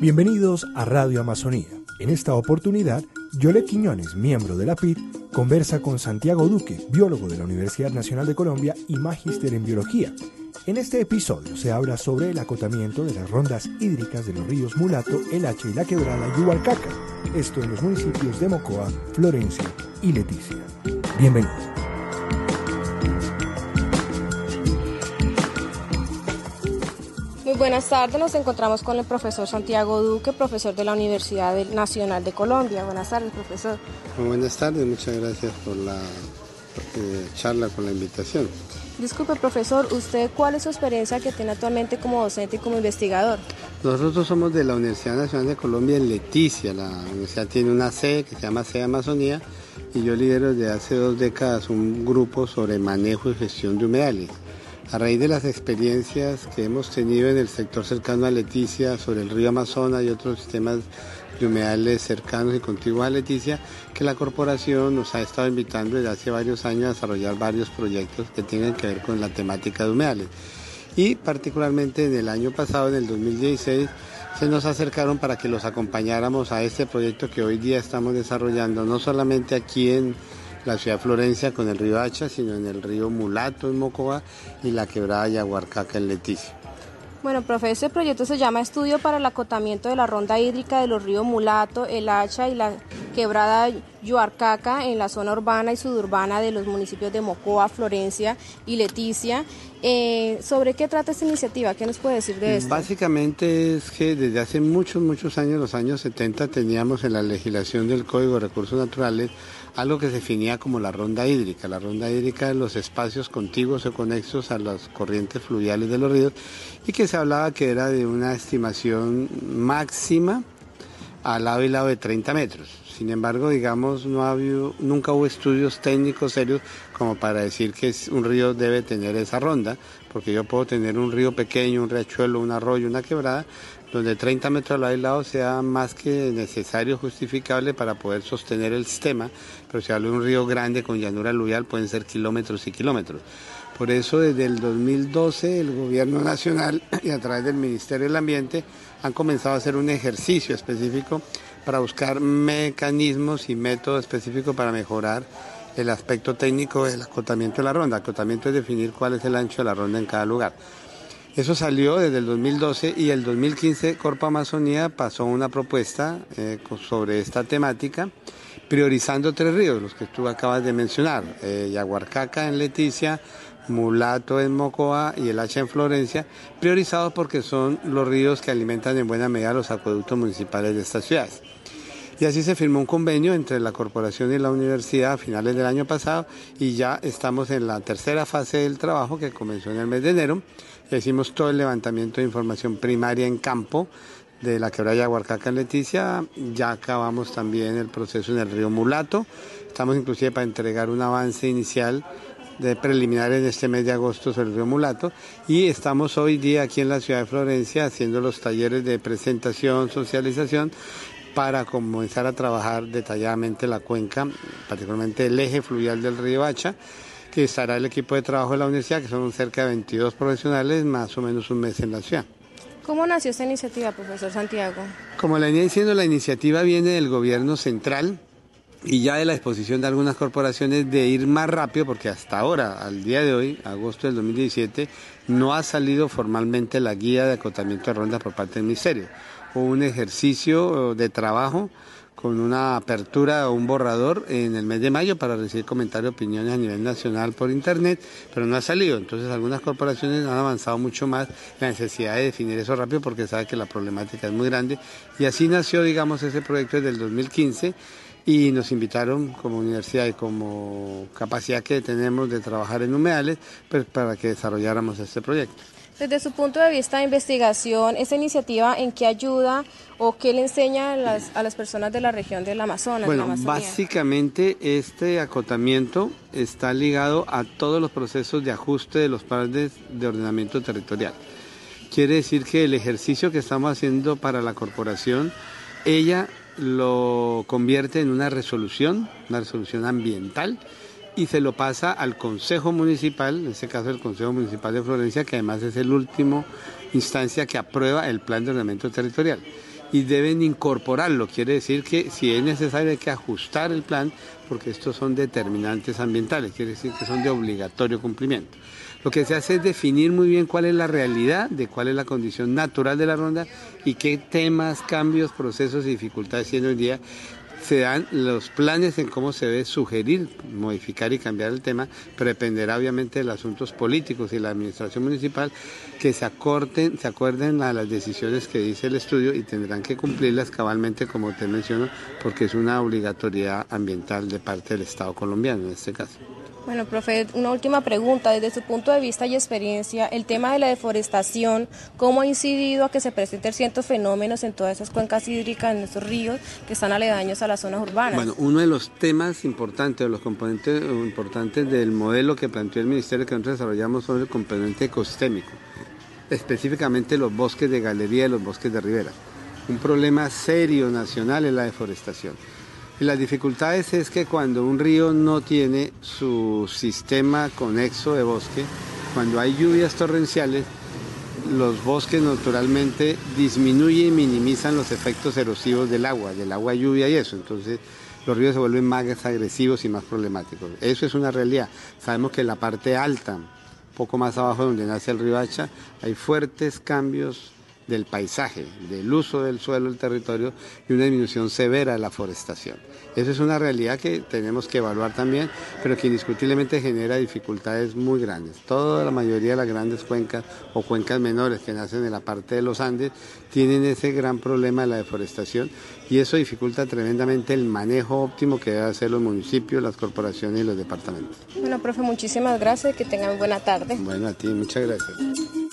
Bienvenidos a Radio Amazonía. En esta oportunidad, Yole Quiñones, miembro de la PID, conversa con Santiago Duque, biólogo de la Universidad Nacional de Colombia y magíster en biología. En este episodio se habla sobre el acotamiento de las rondas hídricas de los ríos Mulato, El Hacha y La Quebrada y esto en los municipios de Mocoa, Florencia y Leticia. Bienvenidos. Buenas tardes, nos encontramos con el profesor Santiago Duque, profesor de la Universidad Nacional de Colombia. Buenas tardes, profesor. Muy buenas tardes, muchas gracias por la eh, charla, por la invitación. Disculpe, profesor, ¿usted cuál es su experiencia que tiene actualmente como docente y como investigador? Nosotros somos de la Universidad Nacional de Colombia en Leticia. La universidad tiene una sede que se llama Sede Amazonía y yo lidero desde hace dos décadas un grupo sobre manejo y gestión de humedales. A raíz de las experiencias que hemos tenido en el sector cercano a Leticia sobre el río Amazonas y otros sistemas de humedales cercanos y contiguos a Leticia, que la corporación nos ha estado invitando desde hace varios años a desarrollar varios proyectos que tengan que ver con la temática de humedales. Y particularmente en el año pasado, en el 2016, se nos acercaron para que los acompañáramos a este proyecto que hoy día estamos desarrollando, no solamente aquí en la ciudad de Florencia con el río Hacha, sino en el río Mulato en Mocoa y la quebrada Yaguarcaca en Leticia. Bueno, profe, este proyecto se llama Estudio para el acotamiento de la ronda hídrica de los ríos Mulato, El Hacha y la quebrada Yuarcaca en la zona urbana y suburbana de los municipios de Mocoa, Florencia y Leticia. Eh, ¿Sobre qué trata esta iniciativa? ¿Qué nos puede decir de esto? Básicamente es que desde hace muchos, muchos años, los años 70, teníamos en la legislación del Código de Recursos Naturales algo que se definía como la ronda hídrica. La ronda hídrica es los espacios contiguos o conexos a las corrientes fluviales de los ríos y que se hablaba que era de una estimación máxima al lado y lado de 30 metros. Sin embargo, digamos, no ha habido, nunca hubo estudios técnicos serios como para decir que un río debe tener esa ronda, porque yo puedo tener un río pequeño, un riachuelo, un arroyo, una quebrada, donde 30 metros al lado sea más que necesario, justificable para poder sostener el sistema, pero si hablo de un río grande con llanura aluvial pueden ser kilómetros y kilómetros. Por eso desde el 2012 el Gobierno Nacional y a través del Ministerio del Ambiente han comenzado a hacer un ejercicio específico para buscar mecanismos y métodos específicos para mejorar el aspecto técnico del acotamiento de la ronda. Acotamiento es definir cuál es el ancho de la ronda en cada lugar. Eso salió desde el 2012 y el 2015 Corpo Amazonía pasó una propuesta eh, sobre esta temática, priorizando tres ríos, los que tú acabas de mencionar, eh, Yaguarcaca en Leticia, Mulato en Mocoa y el Hacha en Florencia, priorizados porque son los ríos que alimentan en buena medida los acueductos municipales de estas ciudades. Y así se firmó un convenio entre la corporación y la universidad a finales del año pasado y ya estamos en la tercera fase del trabajo que comenzó en el mes de enero hicimos todo el levantamiento de información primaria en campo de la quebrada Huarcaca en Leticia. Ya acabamos también el proceso en el río Mulato. Estamos inclusive para entregar un avance inicial de preliminar en este mes de agosto sobre el río Mulato y estamos hoy día aquí en la ciudad de Florencia haciendo los talleres de presentación, socialización para comenzar a trabajar detalladamente la cuenca, particularmente el eje fluvial del río Hacha que estará el equipo de trabajo de la universidad, que son cerca de 22 profesionales, más o menos un mes en la ciudad. ¿Cómo nació esta iniciativa, profesor Santiago? Como le venía diciendo, la iniciativa viene del gobierno central y ya de la exposición de algunas corporaciones de ir más rápido, porque hasta ahora, al día de hoy, agosto del 2017, no ha salido formalmente la guía de acotamiento de rondas por parte del Ministerio. Hubo un ejercicio de trabajo con una apertura o un borrador en el mes de mayo para recibir comentarios opiniones a nivel nacional por internet, pero no ha salido. Entonces algunas corporaciones han avanzado mucho más la necesidad de definir eso rápido porque sabe que la problemática es muy grande. Y así nació, digamos, ese proyecto desde el 2015 y nos invitaron como universidad y como capacidad que tenemos de trabajar en humedales pues, para que desarrolláramos este proyecto. Desde su punto de vista de investigación, ¿esta iniciativa en qué ayuda o qué le enseña a las, personas de la región del Amazonas? Bueno, básicamente este acotamiento está ligado a todos los procesos de ajuste de los planes de ordenamiento territorial. Quiere decir que el ejercicio que estamos haciendo para la corporación, ella lo convierte en una resolución, una resolución ambiental y se lo pasa al Consejo Municipal, en este caso el Consejo Municipal de Florencia, que además es el último instancia que aprueba el plan de ordenamiento territorial. Y deben incorporarlo. Quiere decir que si es necesario hay que ajustar el plan porque estos son determinantes ambientales, quiere decir que son de obligatorio cumplimiento. Lo que se hace es definir muy bien cuál es la realidad, de cuál es la condición natural de la ronda y qué temas, cambios, procesos y dificultades tiene hoy día se dan los planes en cómo se debe sugerir, modificar y cambiar el tema, pero dependerá obviamente de los asuntos políticos y la administración municipal que se acorten, se acuerden a las decisiones que dice el estudio y tendrán que cumplirlas cabalmente como te menciono, porque es una obligatoriedad ambiental de parte del Estado colombiano en este caso. Bueno, profe, una última pregunta. Desde su punto de vista y experiencia, el tema de la deforestación, ¿cómo ha incidido a que se presenten ciertos fenómenos en todas esas cuencas hídricas, en esos ríos que están aledaños a las zonas urbanas? Bueno, uno de los temas importantes, de los componentes importantes del modelo que planteó el Ministerio que nosotros desarrollamos son el componente ecosistémico, específicamente los bosques de galería y los bosques de ribera. Un problema serio nacional es la deforestación. Las dificultades es que cuando un río no tiene su sistema conexo de bosque, cuando hay lluvias torrenciales, los bosques naturalmente disminuyen y minimizan los efectos erosivos del agua, del agua lluvia y eso. Entonces los ríos se vuelven más agresivos y más problemáticos. Eso es una realidad. Sabemos que en la parte alta, poco más abajo de donde nace el río Hacha, hay fuertes cambios del paisaje, del uso del suelo, del territorio y una disminución severa de la forestación. Eso es una realidad que tenemos que evaluar también, pero que indiscutiblemente genera dificultades muy grandes. Toda la mayoría de las grandes cuencas o cuencas menores que nacen en la parte de los Andes tienen ese gran problema de la deforestación y eso dificulta tremendamente el manejo óptimo que deben hacer los municipios, las corporaciones y los departamentos. Bueno, profe, muchísimas gracias, que tengan buena tarde. Bueno, a ti, muchas gracias.